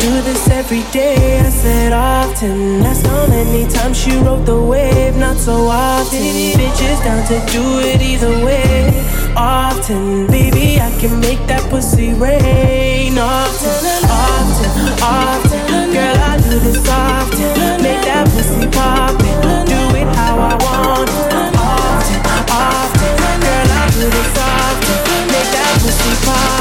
do this every day. I said often. That's how many times she rode the wave. Not so often. Bitches down to do it either way. Often, baby, I can make that pussy rain. Often, often, often. Girl, I do this often. Make that pussy pop it. Do it how I want it. Often, often. Girl, I do this often. Make that pussy pop.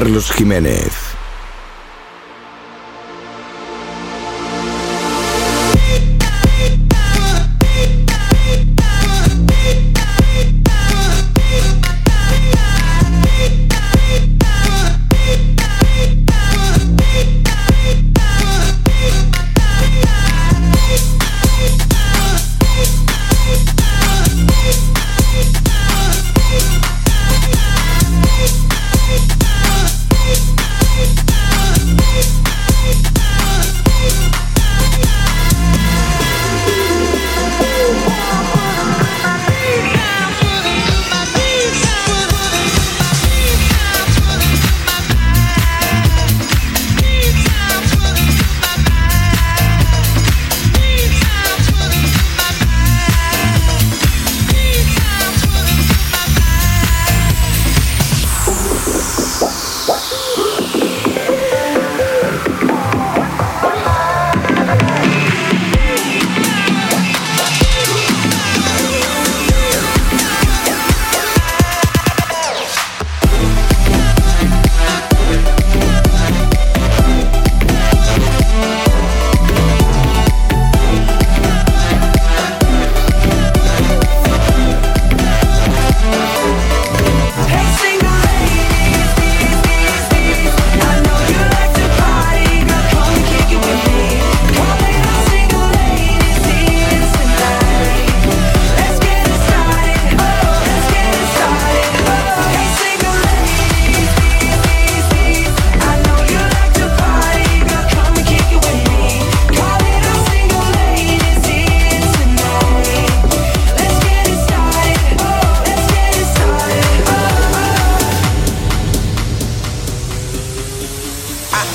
Carlos Jiménez.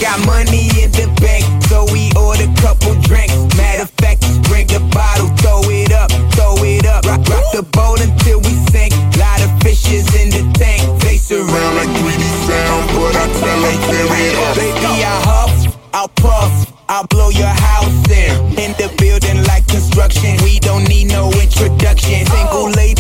Got money in the bank, so we order couple drinks. Matter of fact, bring the bottle, throw it up, throw it up. Rock, rock the boat until we sink. Lot of fishes in the tank. They surround like greedy sound, but I tell them carry it up. Baby, I huff, I'll puff, I'll blow your house in. In the building like construction, we don't need no introduction. Single lady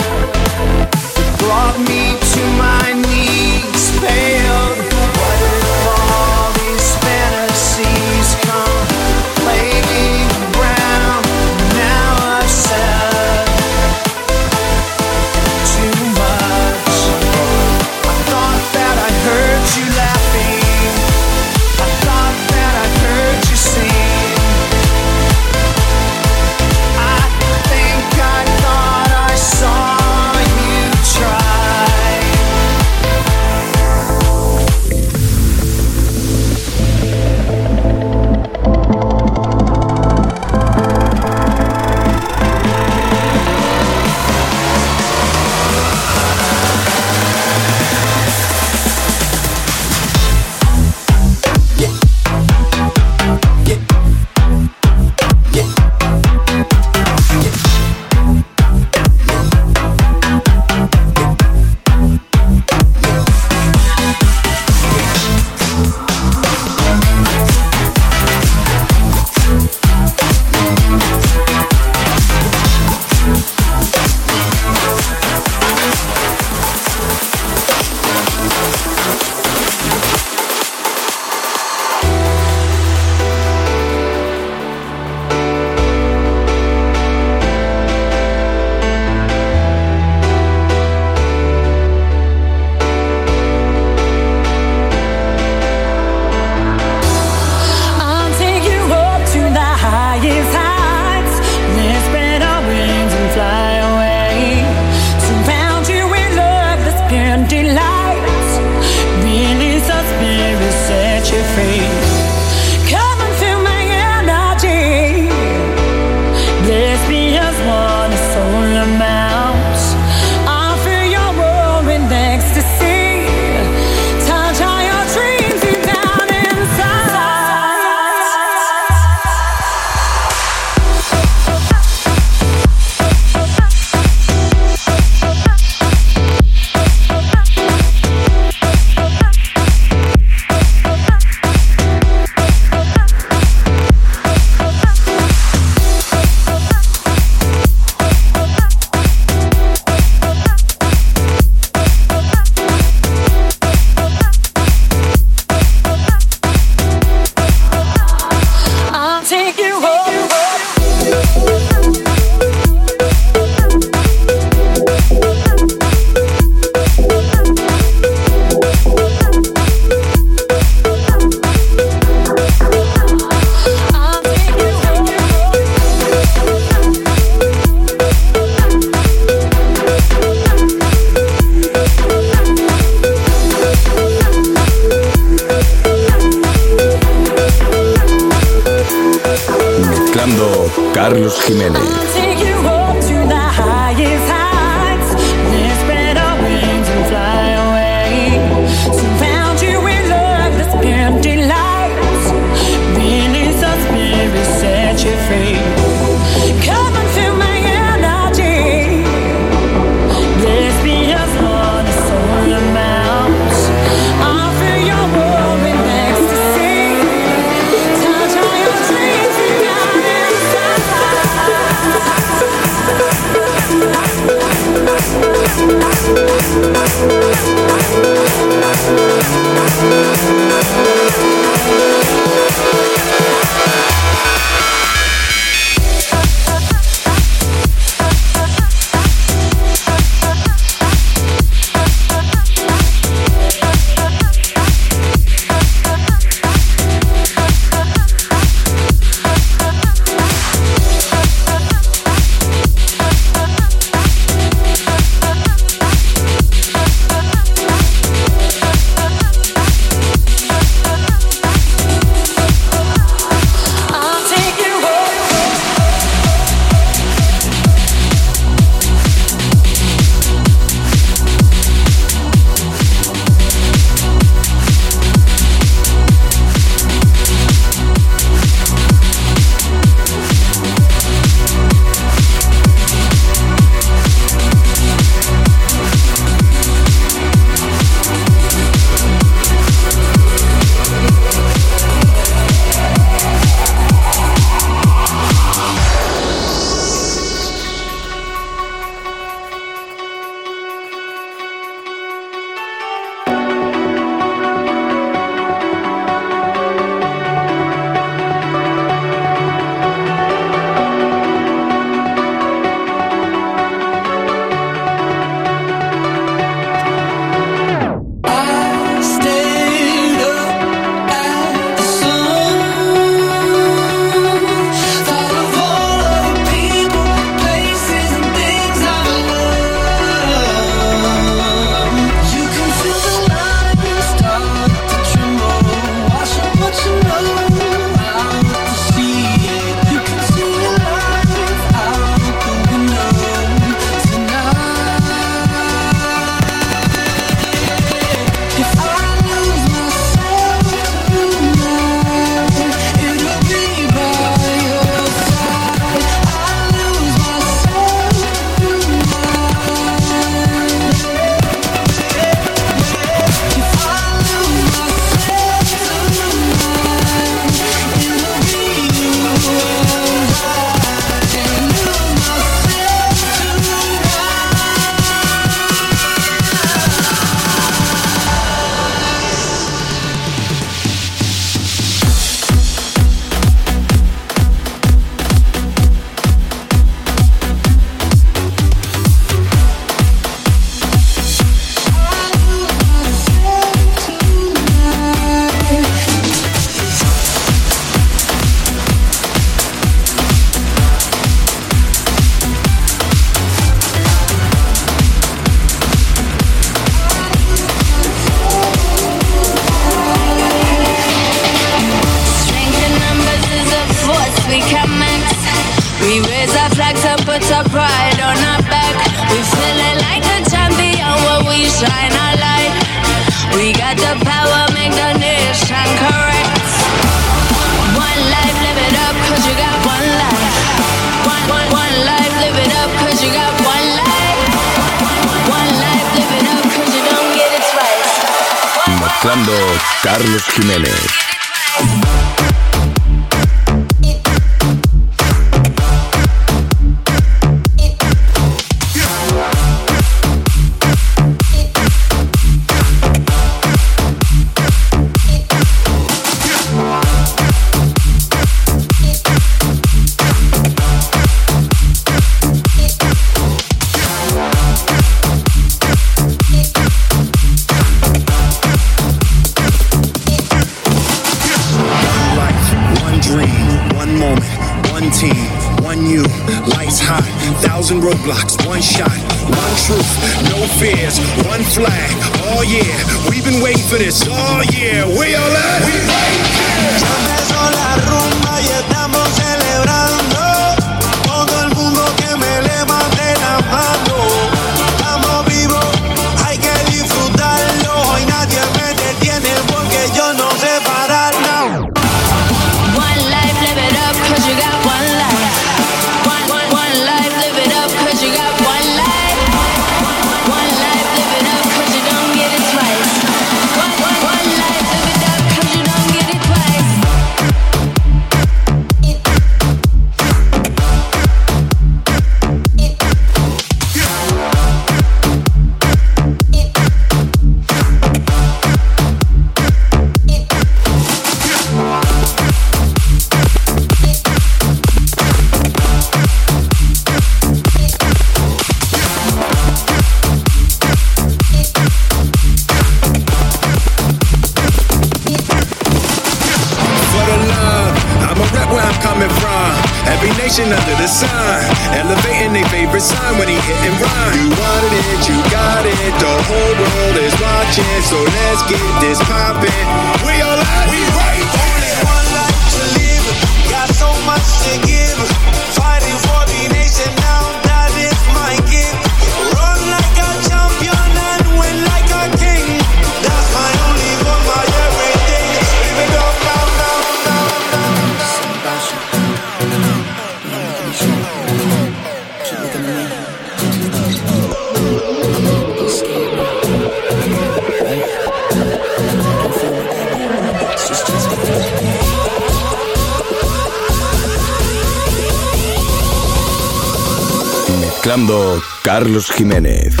Carlos Jiménez.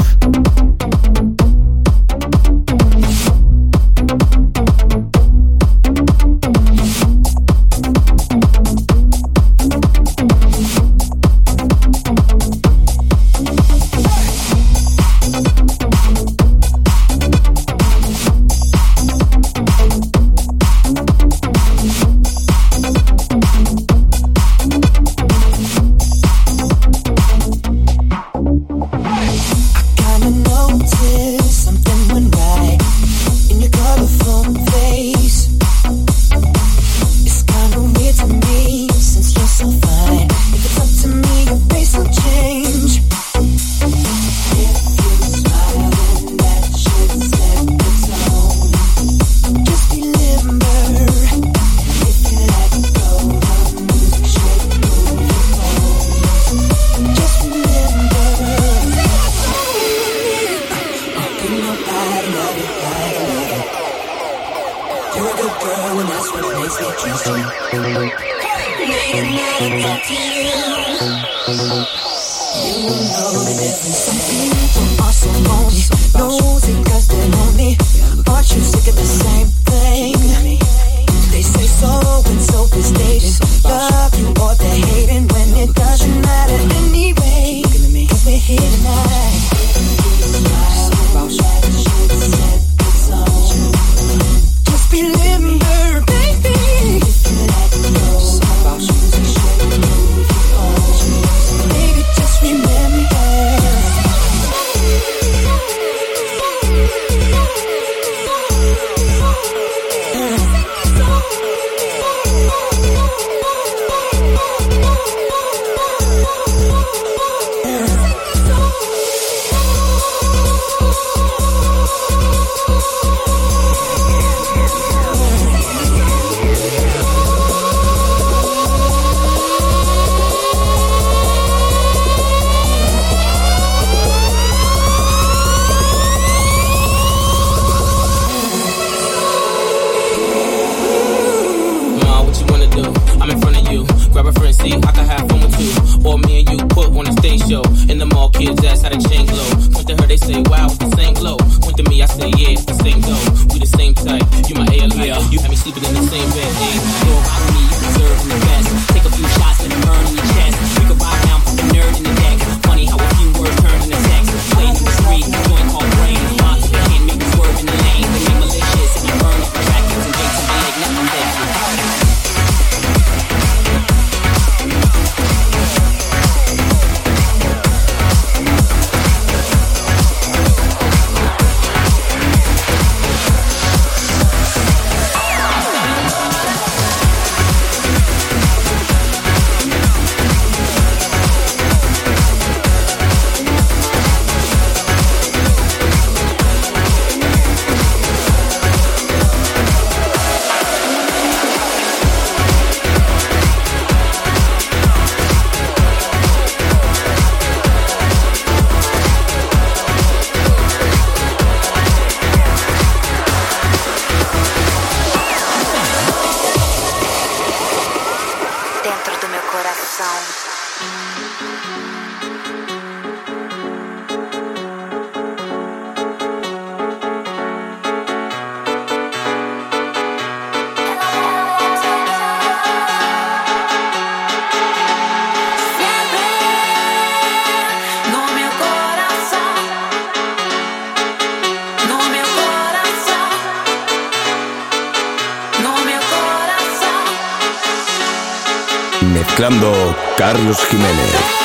Carlos Jiménez.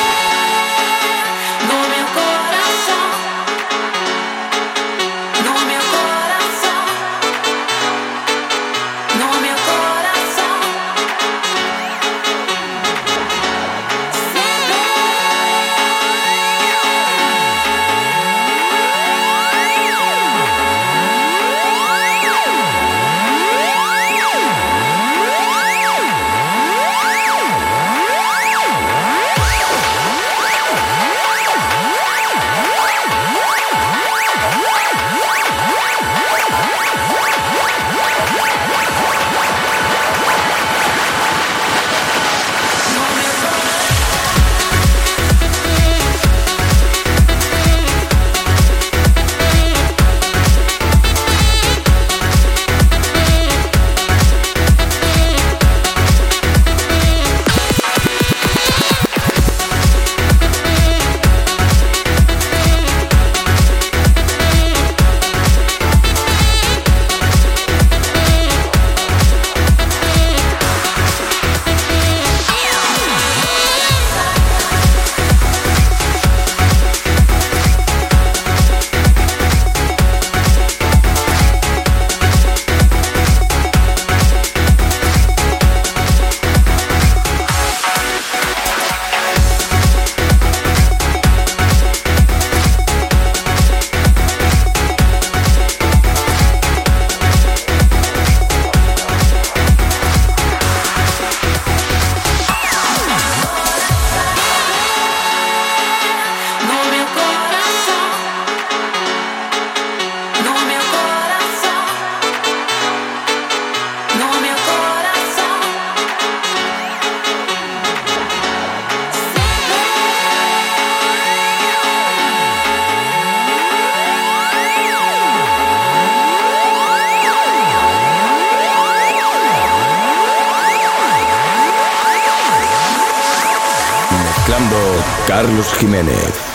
Jiménez.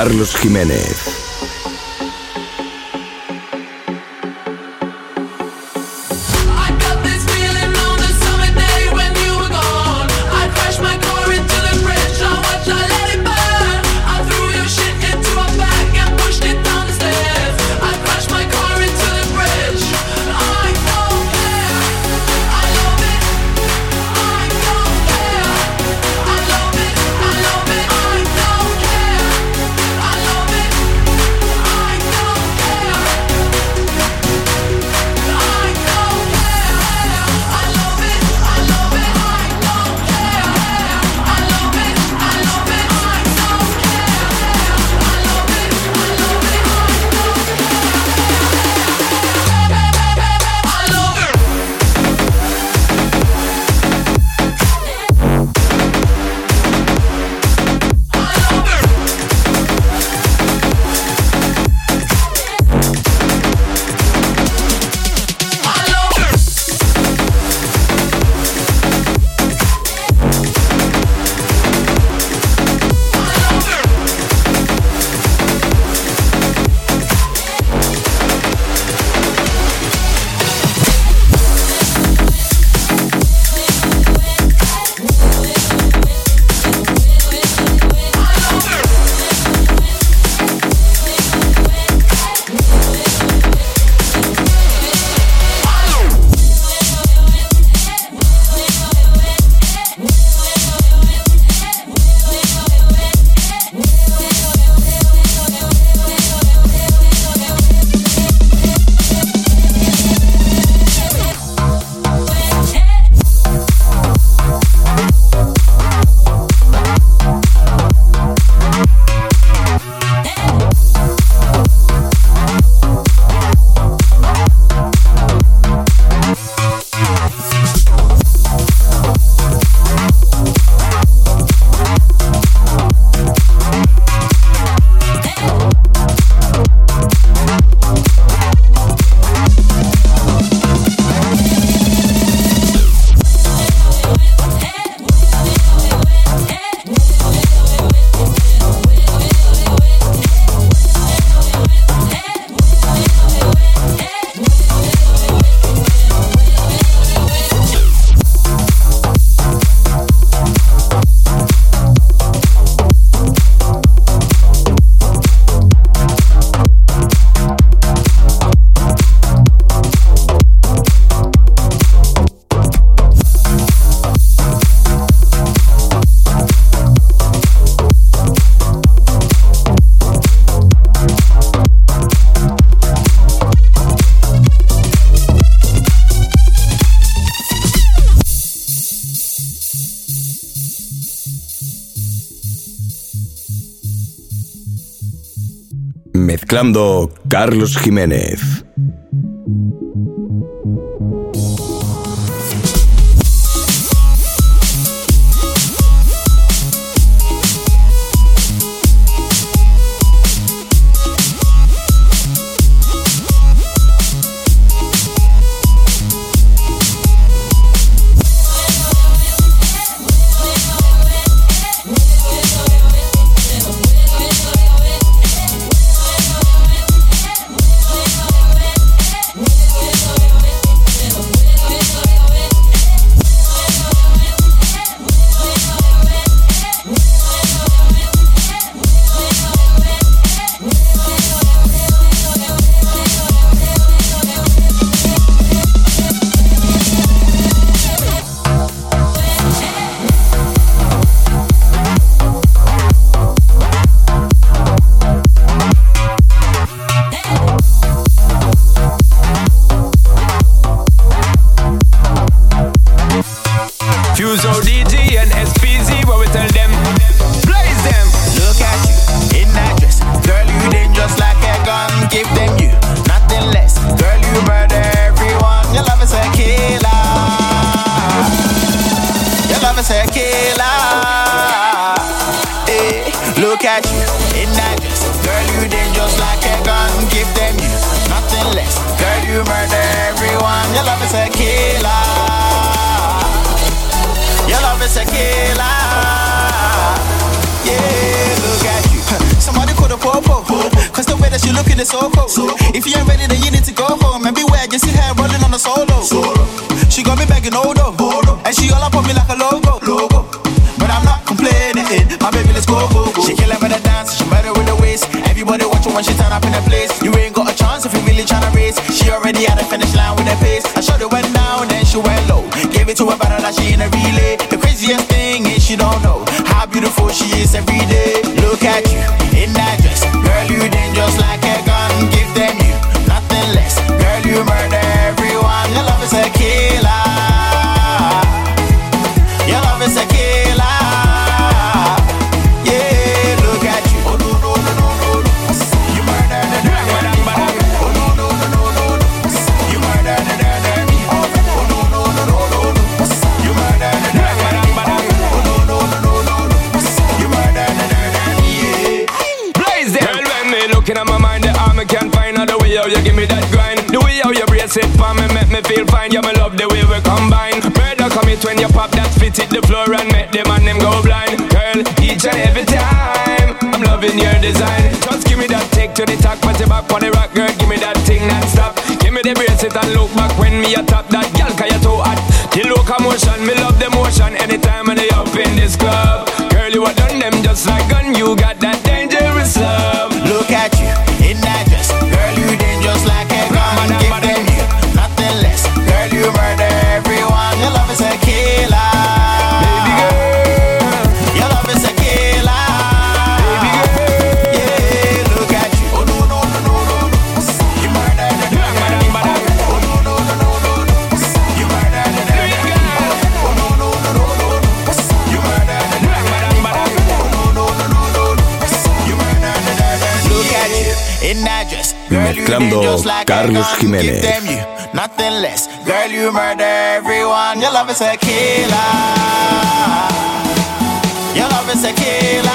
Carlos Jiménez. Mezclando Carlos Jiménez. set for me, make me feel fine. Yeah, me love the way we combine. Murder commit when you pop that fit hit the floor and make them and them go blind. Girl, each and every time, I'm loving your design. Just give me that take to the talk, but back on the rock, girl. Give me that thing that stop. Give me the bracelet and look back when me a top that girl, cause you're too hot. The locomotion, me love the motion anytime when they up in this club. Girl, you are done them just like gun, you got Carlos Jiménez. Nothing less. Girl, you murder everyone. Your love is a killer. Your love is a killer.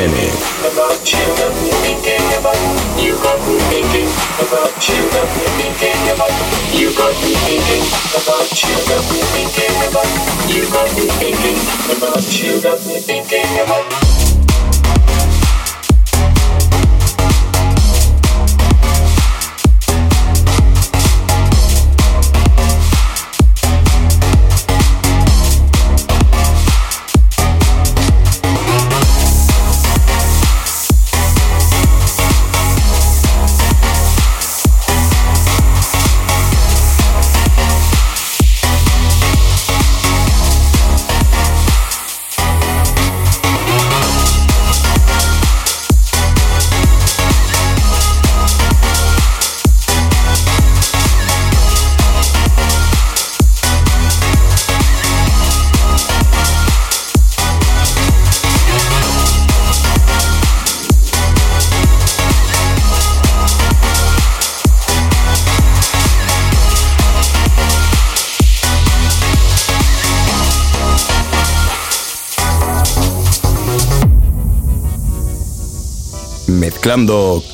minute. About you, got me thinking about you, got me thinking about you, got me thinking about you, got me thinking about you, got me thinking about you, got me thinking about you, got me thinking about.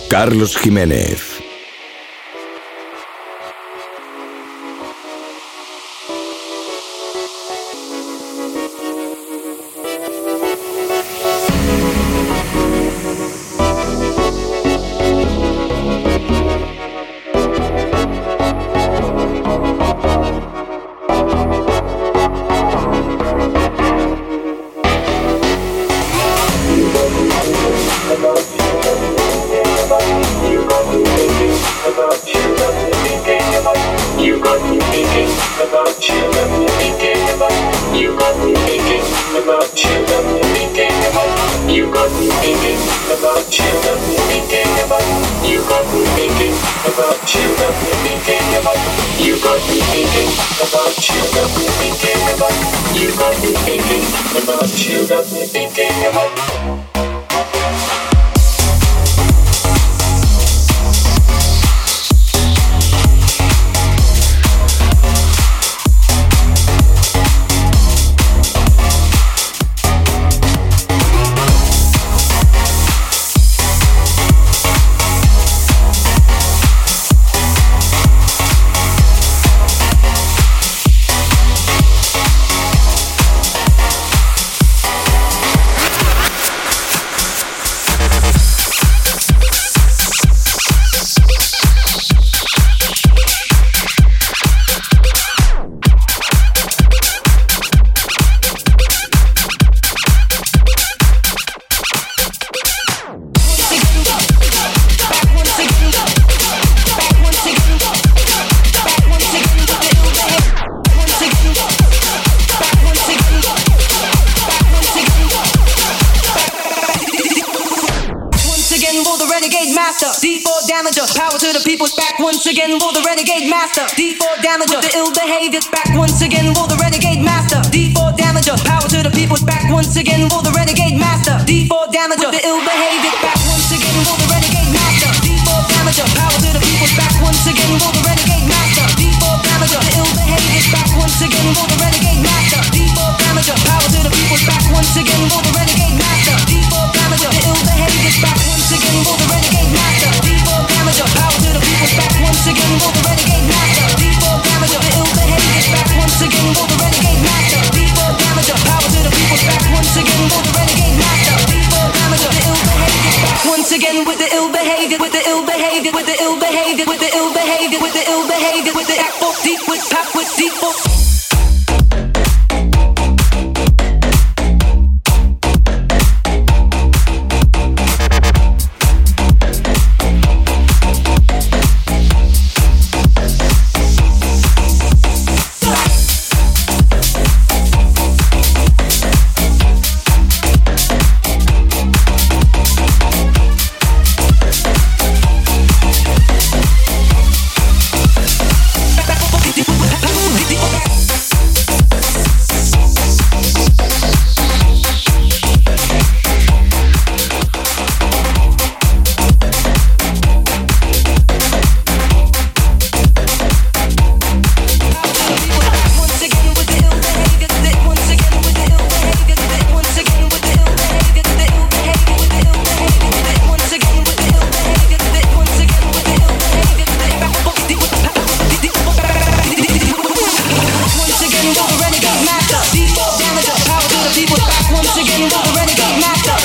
Carlos Jiménez. damager. Power to the people, back once again for the renegade master. D4 damager, the ill behavior, back once again for the renegade master. D4 damager, power to the people, back once again for the renegade master. D4 damager, the ill behavior, back once again for the renegade master. D4 damager, power to the people, back once again for the renegade master. D4 damager, the ill behavior, back once again for the renegade master. D4 damager, power to the people, back once again for the renegade with the ill behavior with the ill behavior. once again the renegade master.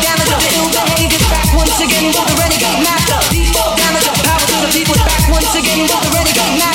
Damage the. Back once again with the renegade master. Default damage of power to the people. Back once again with the renegade master.